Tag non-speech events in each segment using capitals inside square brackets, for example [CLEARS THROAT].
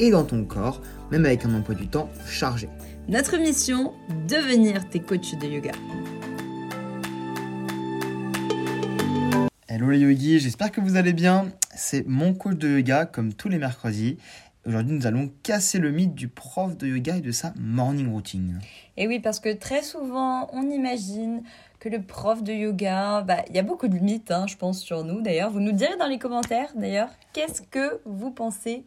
et dans ton corps, même avec un emploi du temps chargé. Notre mission, devenir tes coachs de yoga. Hello les yogis, j'espère que vous allez bien. C'est mon coach de yoga comme tous les mercredis. Aujourd'hui, nous allons casser le mythe du prof de yoga et de sa morning routine. Et oui, parce que très souvent, on imagine que le prof de yoga, bah, il y a beaucoup de mythes, hein, je pense, sur nous d'ailleurs. Vous nous direz dans les commentaires d'ailleurs, qu'est-ce que vous pensez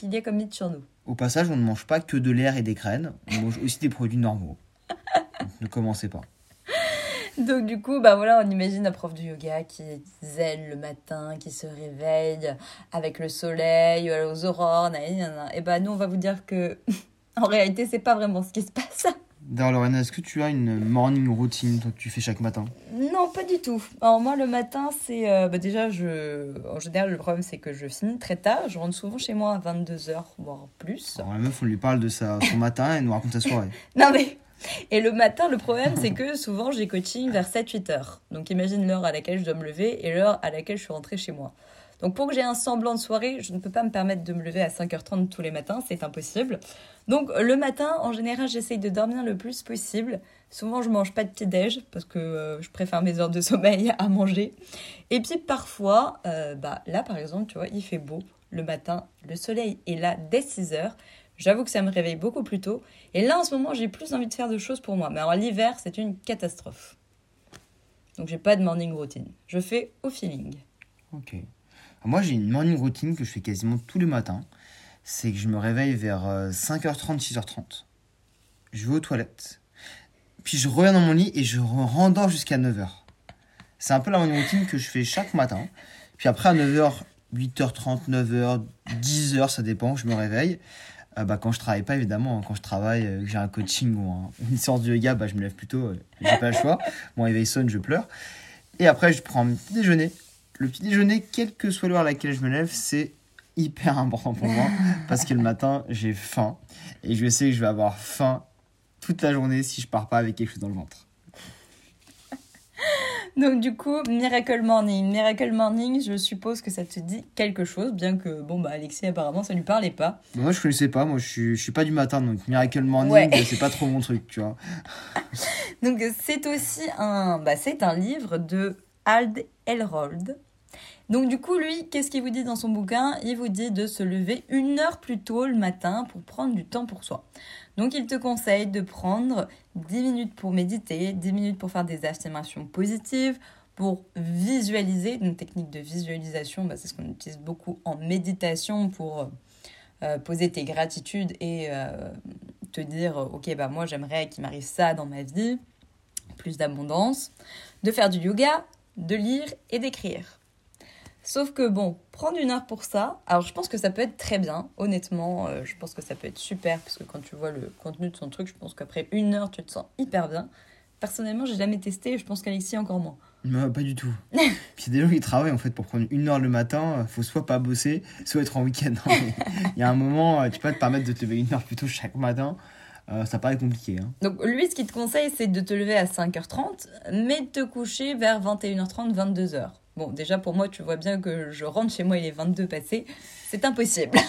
qu'il y a comme mythe sur nous Au passage, on ne mange pas que de l'air et des graines, on mange aussi des produits normaux. Donc, [LAUGHS] ne commencez pas. Donc du coup, bah voilà, on imagine un prof de yoga qui zen le matin, qui se réveille avec le soleil, aux aurores, et bah nous on va vous dire que [LAUGHS] en réalité c'est pas vraiment ce qui se passe. D'ailleurs, Lorena, est-ce que tu as une morning routine toi, que tu fais chaque matin? Non, pas du tout. Alors moi le matin, c'est euh, bah, déjà je en général le problème c'est que je finis très tard, je rentre souvent chez moi à 22h voire plus. Alors la meuf, on lui parle de sa, son [LAUGHS] matin et nous raconte sa soirée. Non mais et le matin, le problème, c'est que souvent, j'ai coaching vers 7-8 heures. Donc, imagine l'heure à laquelle je dois me lever et l'heure à laquelle je suis rentrée chez moi. Donc, pour que j'ai un semblant de soirée, je ne peux pas me permettre de me lever à 5h30 tous les matins, c'est impossible. Donc, le matin, en général, j'essaye de dormir le plus possible. Souvent, je mange pas de petit-déj parce que euh, je préfère mes heures de sommeil à manger. Et puis, parfois, euh, bah, là, par exemple, tu vois, il fait beau le matin, le soleil est là dès 6 heures. J'avoue que ça me réveille beaucoup plus tôt. Et là, en ce moment, j'ai plus envie de faire de choses pour moi. Mais alors, l'hiver, c'est une catastrophe. Donc, j'ai pas de morning routine. Je fais au feeling. Ok. Moi, j'ai une morning routine que je fais quasiment tous les matins. C'est que je me réveille vers euh, 5h30, 6h30. Je vais aux toilettes. Puis je reviens dans mon lit et je re- rendors jusqu'à 9h. C'est un peu la morning routine que je fais chaque matin. Puis après, à 9h, 8h30, 9h, 10h, ça dépend, je me réveille. Euh, bah, quand je travaille pas, évidemment, hein, quand je travaille, euh, que j'ai un coaching ou un- une séance de yoga, bah, je me lève plus tôt, euh, j'ai pas le choix. Mon réveil sonne, je pleure. Et après, je prends mon petit déjeuner. Le petit déjeuner, quelle que soit l'heure à laquelle je me lève, c'est hyper important pour moi [LAUGHS] parce que le matin, j'ai faim. Et je sais que je vais avoir faim toute la journée si je pars pas avec quelque chose dans le ventre. [LAUGHS] Donc, du coup, Miracle Morning. Miracle Morning, je suppose que ça te dit quelque chose, bien que, bon, bah, Alexis, apparemment, ça lui parlait pas. Bah, moi, je connaissais pas. Moi, je suis, je suis pas du matin, donc Miracle Morning, Ouais. euh, c'est pas trop mon truc, tu vois. [LAUGHS] Donc, c'est aussi un, bah, c'est un livre de Ald Elrold. Donc, du coup, lui, qu'est-ce qu'il vous dit dans son bouquin? Il vous dit de se lever une heure plus tôt le matin pour prendre du temps pour soi. Donc, il te conseille de prendre 10 minutes pour méditer, 10 minutes pour faire des affirmations positives, pour visualiser, une technique de visualisation, bah, c'est ce qu'on utilise beaucoup en méditation pour euh, poser tes gratitudes et euh, te dire, euh, ok, bah moi j'aimerais qu'il m'arrive ça dans ma vie, plus d'abondance, de faire du yoga, de lire et d'écrire. Sauf que bon, prendre une heure pour ça, alors je pense que ça peut être très bien, honnêtement, euh, je pense que ça peut être super, parce que quand tu vois le contenu de son truc, je pense qu'après une heure, tu te sens hyper bien. Personnellement, j'ai jamais testé, et je pense qu'Alexis encore moins. Pas du tout. [LAUGHS] Puis il y a des gens qui travaillent en fait pour prendre une heure le matin. euh, Faut soit pas bosser, soit être en week-end. Mais [LAUGHS] Il y a un moment, euh, tu peux pas te permettre de te lever une heure plus tôt chaque matin. Euh, ça paraît compliqué. Hein. Donc lui, ce qu'il te conseille, c'est de te lever à 5h30, mais de te coucher vers 21h30, 22h. Bon, déjà pour moi, tu vois bien que je rentre chez moi, il est 22 passé. C'est impossible. [LAUGHS]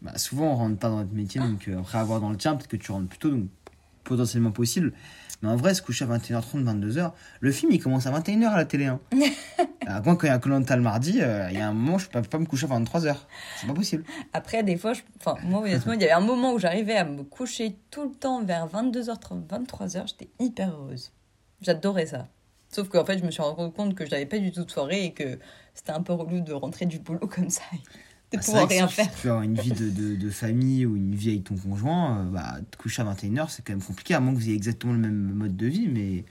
Bah, souvent, on rentre pas dans notre métier, donc euh, après avoir dans le tien, peut-être que tu rentres plus tôt, donc potentiellement possible. Mais en vrai, se coucher à 21h30, 22h, le film il commence à 21h à la télé. Hein. Euh, [LAUGHS] moi, quand il y a un Colanta le mardi, euh, il y a un moment, je peux pas me coucher à 23h. C'est pas possible. Après, des fois, je... enfin, moi, honnêtement, il y avait un moment où j'arrivais à me coucher tout le temps vers 22h30, 23h. J'étais hyper heureuse. J'adorais ça. Sauf qu'en fait, je me suis rendu compte que je n'avais pas du tout de soirée et que c'était un peu relou de rentrer du boulot [LAUGHS] comme ça. et De Bah, c'est pouvoir rien si faire. tu veux avoir une vie de, de, de famille ou une vie avec ton conjoint, euh, bah, te coucher à 21h, c'est quand même compliqué, à moins que vous ayez exactement le même mode de vie, mais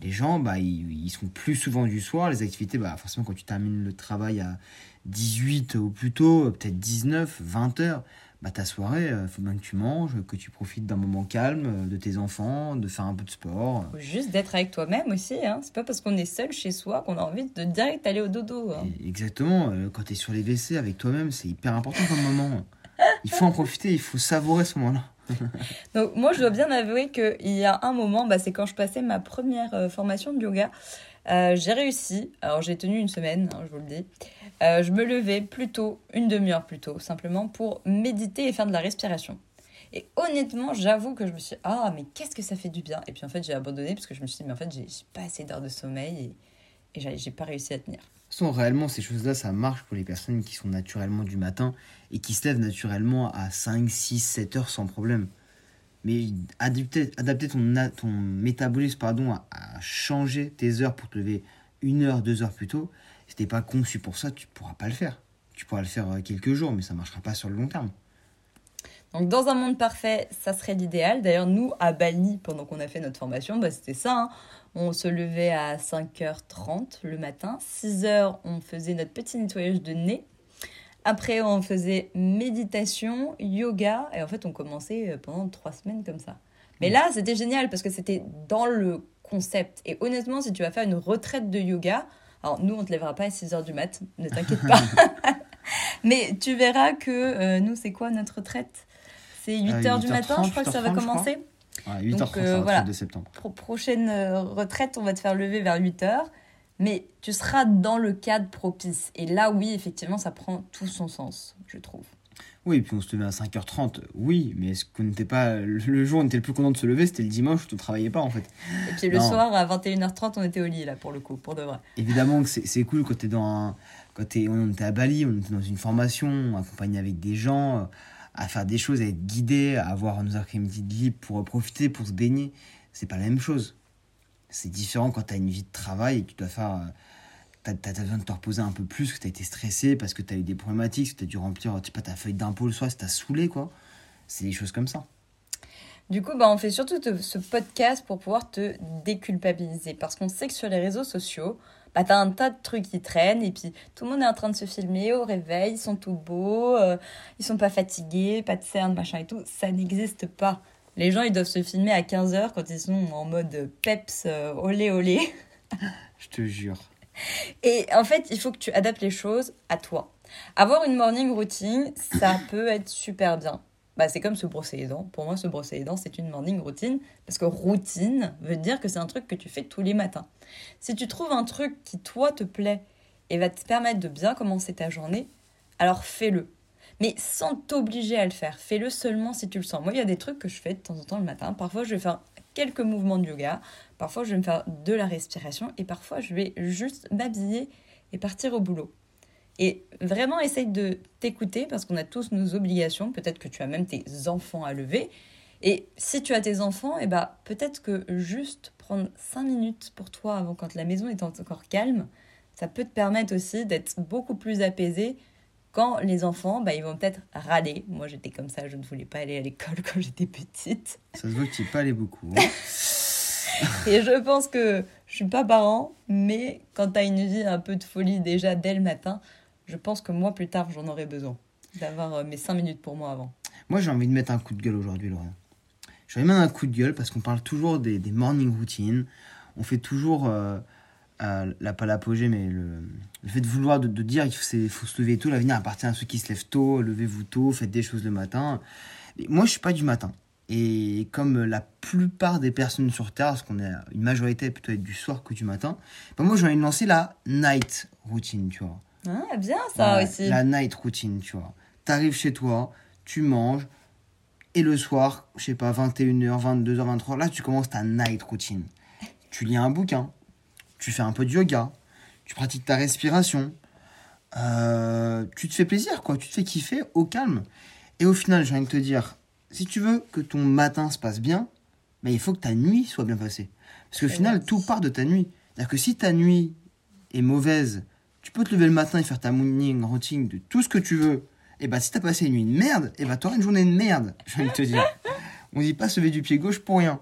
les gens, bah, ils, ils sont plus souvent du soir. Les activités, bah, forcément, quand tu termines le travail à 18 ou plus tôt, peut-être 19, 20 heures, bah, ta soirée, il faut bien que tu manges, que tu profites d'un moment calme, euh, de tes enfants, de faire un peu de sport. Juste d'être avec toi-même aussi. Hein. C'est pas parce qu'on est seul chez soi qu'on a envie de direct aller au dodo. hein. Exactement, euh, quand tu es sur les WC avec toi-même, c'est hyper important comme moment. Il faut en profiter, il faut savourer ce moment-là. [LAUGHS] Donc moi, je dois bien avouer qu'il y a un moment, bah, c'est quand je passais ma première euh, formation de yoga. Euh, j'ai réussi, alors j'ai tenu une semaine, hein, je vous le dis. Euh, je me levais plus tôt, une demi-heure plus tôt, simplement pour méditer et faire de la respiration. Et honnêtement, j'avoue que je me suis dit, ah, mais qu'est-ce que ça fait du bien? Et puis en fait, j'ai abandonné parce que je me suis dit, mais en fait, j'ai pas assez d'heures de sommeil et, et j'ai pas réussi à tenir. Façon, réellement, ces choses-là, ça marche pour les personnes qui sont naturellement du matin et qui se lèvent naturellement à 5, 6, 7 heures sans problème. Mais adapter, adapter ton, ton métabolisme pardon, à, changer tes heures pour te lever une heure, deux heures plus tôt, si t'es pas conçu pour ça, tu pourras pas le faire. Tu pourras le faire euh, quelques jours, mais ça marchera pas sur le long terme. Donc dans un monde parfait, ça serait l'idéal. D'ailleurs, nous, à Bali, pendant qu'on a fait notre formation, bah, c'était ça. hein. On se levait à 5h30 le matin. 6h, on faisait notre petit nettoyage de nez. Après, on faisait méditation, yoga. Et en fait, on commençait euh, pendant trois semaines comme ça. Mais là, c'était génial parce que c'était dans le concept. Et honnêtement, si tu vas faire une retraite de yoga, alors nous, on te lèvera pas à 6h du mat, ne t'inquiète pas. [LAUGHS] [LAUGHS] Mais tu verras que euh, nous, c'est quoi notre retraite? C'est 8h du 8h30, matin, je crois que ça va 8h30, je crois. commencer. Voilà, 8h30, Donc, ça euh, va, voilà. 2 septembre. Pro- prochaine euh, retraite, on va te faire lever vers 8h. Mais tu seras dans le cadre propice. Et là, oui, effectivement, ça prend tout son sens, je trouve. Oui, et puis on se levait à 5h30, oui, mais est-ce qu'on n'était pas. Le jour où on était le plus content de se lever, c'était le dimanche où on ne travaillait pas en fait. Et puis le Non. soir, à 21h30, on était au lit, là, pour le coup, pour de vrai. Évidemment que c'est c'est cool quand t'es dans un- quand on était à Bali, on était dans une formation, accompagné avec des gens, euh, à faire des choses, à être guidé, à avoir nos après-midi de libre pour profiter, pour se baigner. C'est pas la même chose. C'est différent quand t'as une vie de travail et que tu dois faire. euh, t'as- t'as besoin de te reposer un peu plus, que t'as été stressé parce que t'as eu des problématiques, que t'as dû remplir, pas, ta feuille d'impôt le soir, ça t'a saoulé, quoi. C'est des choses comme ça. Du coup, bah, on fait surtout ce podcast pour pouvoir te déculpabiliser. Parce qu'on sait que sur les réseaux sociaux, bah, t'as un tas de trucs qui traînent et puis tout le monde est en train de se filmer au réveil, ils sont tout beaux, euh, ils sont pas fatigués, pas de cernes, machin et tout. Ça n'existe pas. Les gens, ils doivent se filmer à 15h quand ils sont en mode peps, euh, olé olé. Je te jure. Et en fait, il faut que tu adaptes les choses à toi. Avoir une morning routine, ça [CLEARS THROAT] peut être super bien. Bah, c'est comme se brosser les dents. Pour moi, se brosser les dents, c'est une morning routine. Parce que routine veut dire que c'est un truc que tu fais tous les matins. Si tu trouves un truc qui, toi, te plaît et va te permettre de bien commencer ta journée, alors fais-le. Mais sans t'obliger à le faire. Fais-le seulement si tu le sens. Moi, il y a des trucs que je fais de temps en temps le matin. Parfois, je vais faire quelques mouvements de yoga. Parfois, je vais me faire de la respiration. Et parfois, je vais juste m'habiller et partir au boulot. Et vraiment, essaye de t'écouter parce qu'on a tous nos obligations. Peut-être que tu as même tes enfants à lever. Et si tu as tes enfants, eh ben, peut-être que juste prendre 5 minutes pour toi avant quand la maison est encore calme, ça peut te permettre aussi d'être beaucoup plus apaisé quand les enfants, bah, ils vont peut-être râler. Moi, j'étais comme ça, je ne voulais pas aller à l'école [LAUGHS] quand j'étais petite. Ça se voit que tu pas allé beaucoup. hein. [LAUGHS] Et je pense que je suis pas parent, mais quand tu as une vie un peu de folie déjà dès le matin, je pense que moi, plus tard, j'en aurai besoin. D'avoir euh, mes 5 minutes pour moi avant. Moi, j'ai envie de mettre un coup de gueule aujourd'hui, Laurent. J'ai envie de mettre un coup de gueule parce qu'on parle toujours des, des morning routines. On fait toujours, euh, la, pas l'apogée, mais le, le fait de vouloir, de, de dire qu'il faut, faut se lever tôt. L'avenir appartient à ceux qui se lèvent tôt. Levez-vous tôt, faites des choses le matin. Et moi, je suis pas du matin. Et comme la plupart des personnes sur Terre, parce qu'on est une majorité plutôt être du soir que du matin, ben moi, j'ai envie de lancer la night routine, tu vois. Ah, bien ça Ouais, aussi. La night routine, tu vois. T'arrives chez toi, tu manges, et le soir, je sais pas, 21h, 22h, 23h, là, tu commences ta night routine. Tu lis un bouquin, tu fais un peu de yoga, tu pratiques ta respiration, euh, tu te fais plaisir, quoi. Tu te fais kiffer au calme. Et au final, j'ai envie de te dire, si tu veux que ton matin se passe bien, ben, il faut que ta nuit soit bien passée. Parce qu'au final, tout part de ta nuit. C'est-à-dire que si ta nuit est mauvaise, tu peux te lever le matin et faire ta morning routine de tout ce que tu veux. Et bah, si t'as passé une nuit de merde, et bah, t'auras une journée de merde, j'ai envie de te dire. On dit pas se lever du pied gauche pour rien.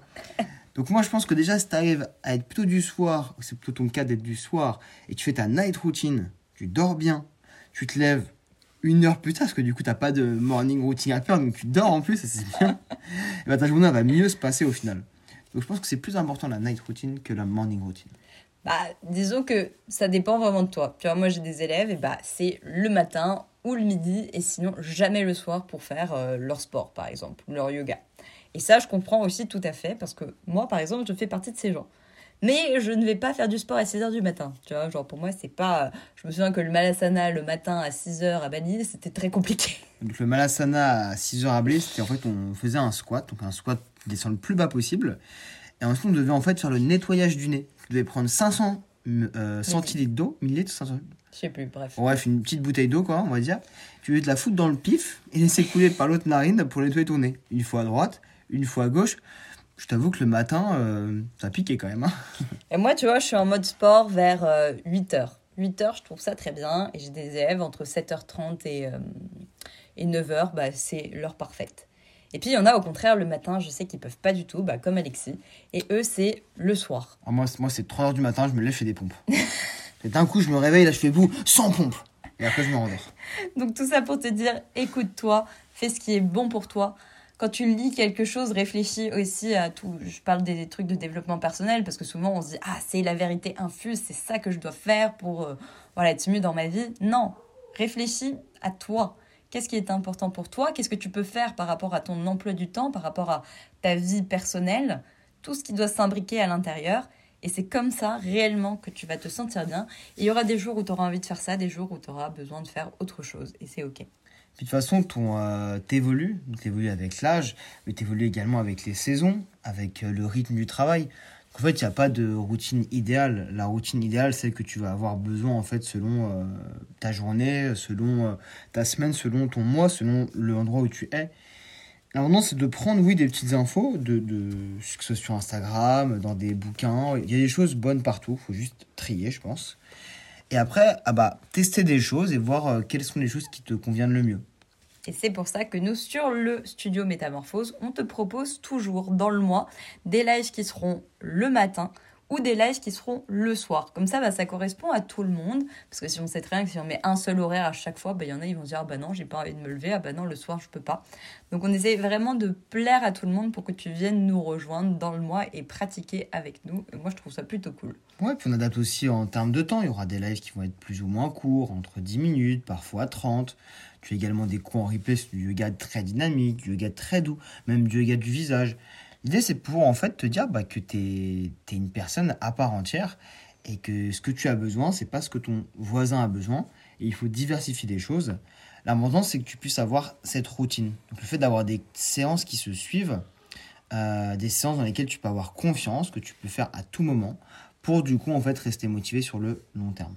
Donc, moi, je pense que déjà, si t'arrives à être plutôt du soir, c'est plutôt ton cas d'être du soir, et tu fais ta night routine, tu dors bien, tu te lèves une heure plus tard, parce que du coup, t'as pas de morning routine à faire, donc tu dors en plus, et c'est bien. [LAUGHS] et bah, ta journée va mieux se passer au final. Donc je pense que c'est plus important la night routine que la morning routine. Bah, disons que ça dépend vraiment de toi. Tu vois, moi j'ai des élèves et bah c'est le matin ou le midi et sinon jamais le soir pour faire euh, leur sport par exemple, leur yoga. Et ça, je comprends aussi tout à fait parce que moi par exemple, je fais partie de ces gens. Mais je ne vais pas faire du sport à 6h du matin. Tu vois, genre pour moi, c'est pas. Je me souviens que le malasana le matin à 6h à Bali, c'était très compliqué. [LAUGHS] Donc le malasana à 6h à Bali, c'était en fait, on faisait un squat, donc un squat descend le plus bas possible. Et ensuite, on devait en fait faire le nettoyage du nez. Tu devais prendre 500 euh, centilitres d'eau, millilitres, 500. Je sais plus, bref. Bref, une petite bouteille d'eau, quoi, on va dire. Tu devais te la foutre dans le pif et laisser couler par l'autre narine pour nettoyer ton nez. Une fois à droite, une fois à gauche. Je t'avoue que le matin, euh, ça piquait quand même. Hein. [LAUGHS] Et moi, tu vois, je suis en mode sport vers 8h. 8h, je trouve ça très bien. Et j'ai des élèves entre 7h30 et, euh, et 9h, bah, c'est l'heure parfaite. Et puis il y en a au contraire le matin, je sais qu'ils peuvent pas du tout, bah, comme Alexis. Et eux, c'est le soir. Ah, moi, c'est- moi c'est 3h du matin, je me lève, je fais des pompes. [LAUGHS] et d'un coup, je me réveille, là, je fais bout, sans pompe. Et après, je me rendors. [LAUGHS] Donc tout ça pour te dire, écoute-toi, fais ce qui est bon pour toi. Quand tu lis quelque chose, réfléchis aussi à tout. Je parle des trucs de développement personnel parce que souvent on se dit ah c'est la vérité infuse, c'est ça que je dois faire pour euh, voilà être mieux dans ma vie. Non, réfléchis à toi. Qu'est-ce qui est important pour toi? Qu'est-ce que tu peux faire par rapport à ton emploi du temps, par rapport à ta vie personnelle? Tout ce qui doit s'imbriquer à l'intérieur. Et c'est comme ça réellement que tu vas te sentir bien. Il y aura des jours où tu auras envie de faire ça, des jours où tu auras besoin de faire autre chose. Et c'est OK. De toute façon, ton, euh, t'évolues, t'évolues avec l'âge, mais t'évolues également avec les saisons, avec euh, le rythme du travail. En fait, il n'y a pas de routine idéale. La routine idéale, c'est que tu vas avoir besoin, en fait, selon euh, ta journée, selon euh, ta semaine, selon ton mois, selon l'endroit où tu es. L'important, c'est de prendre, oui, des petites infos, de, de, que ce soit sur Instagram, dans des bouquins. Il y a des choses bonnes partout, il faut juste trier, je pense. Et après, ah bah, tester des choses et voir euh, quelles sont les choses qui te conviennent le mieux. Et c'est pour ça que nous, sur le studio Métamorphose, on te propose toujours dans le mois des lives qui seront le matin ou des lives qui seront le soir. Comme ça, bah, ça correspond à tout le monde. Parce que si on sait très bien que si on met un seul horaire à chaque fois, bah, il y en a, ils vont se dire, ah bah non, j'ai pas envie de me lever, ah bah non, le soir, je peux pas. Donc on essaie vraiment de plaire à tout le monde pour que tu viennes nous rejoindre dans le mois et pratiquer avec nous. Moi, je trouve ça plutôt cool. Ouais, puis on adapte aussi en termes de temps. Il y aura des lives qui vont être plus ou moins courts, entre 10 minutes, parfois 30. Tu as également des cours en replay sur du yoga très dynamique, du yoga très doux, même du yoga du visage. L'idée, c'est pour en fait te dire bah, que tu es, une personne à part entière et que ce que tu as besoin, c'est pas ce que ton voisin a besoin. Et il faut diversifier les choses. L'important, c'est que tu puisses avoir cette routine. Donc, le fait d'avoir des séances qui se suivent, euh, des séances dans lesquelles tu peux avoir confiance, que tu peux faire à tout moment, pour du coup, en fait, rester motivé sur le long terme.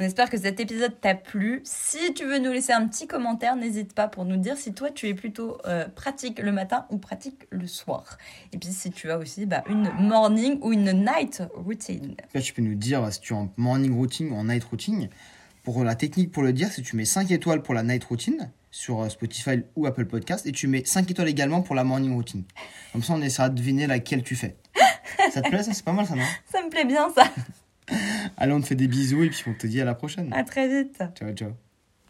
On espère que cet épisode t'a plu. Si tu veux nous laisser un petit commentaire, n'hésite pas pour nous dire si toi tu es plutôt euh, pratique le matin ou pratique le soir. Et puis si tu as aussi bah, une morning ou une night routine. Là, tu peux nous dire si tu es en morning routine ou en night routine. Pour la technique pour le dire, c'est tu mets 5 étoiles pour la night routine sur euh, Spotify ou Apple Podcast et tu mets 5 étoiles également pour la morning routine. Comme ça, on essaiera de deviner laquelle tu fais. ça te plaît ça? C'est pas mal ça, non? [LAUGHS] Ça me plaît bien ça. [LAUGHS] Allez, on te fait des bisous et puis on te dit à la prochaine. À très vite. Ciao, ciao.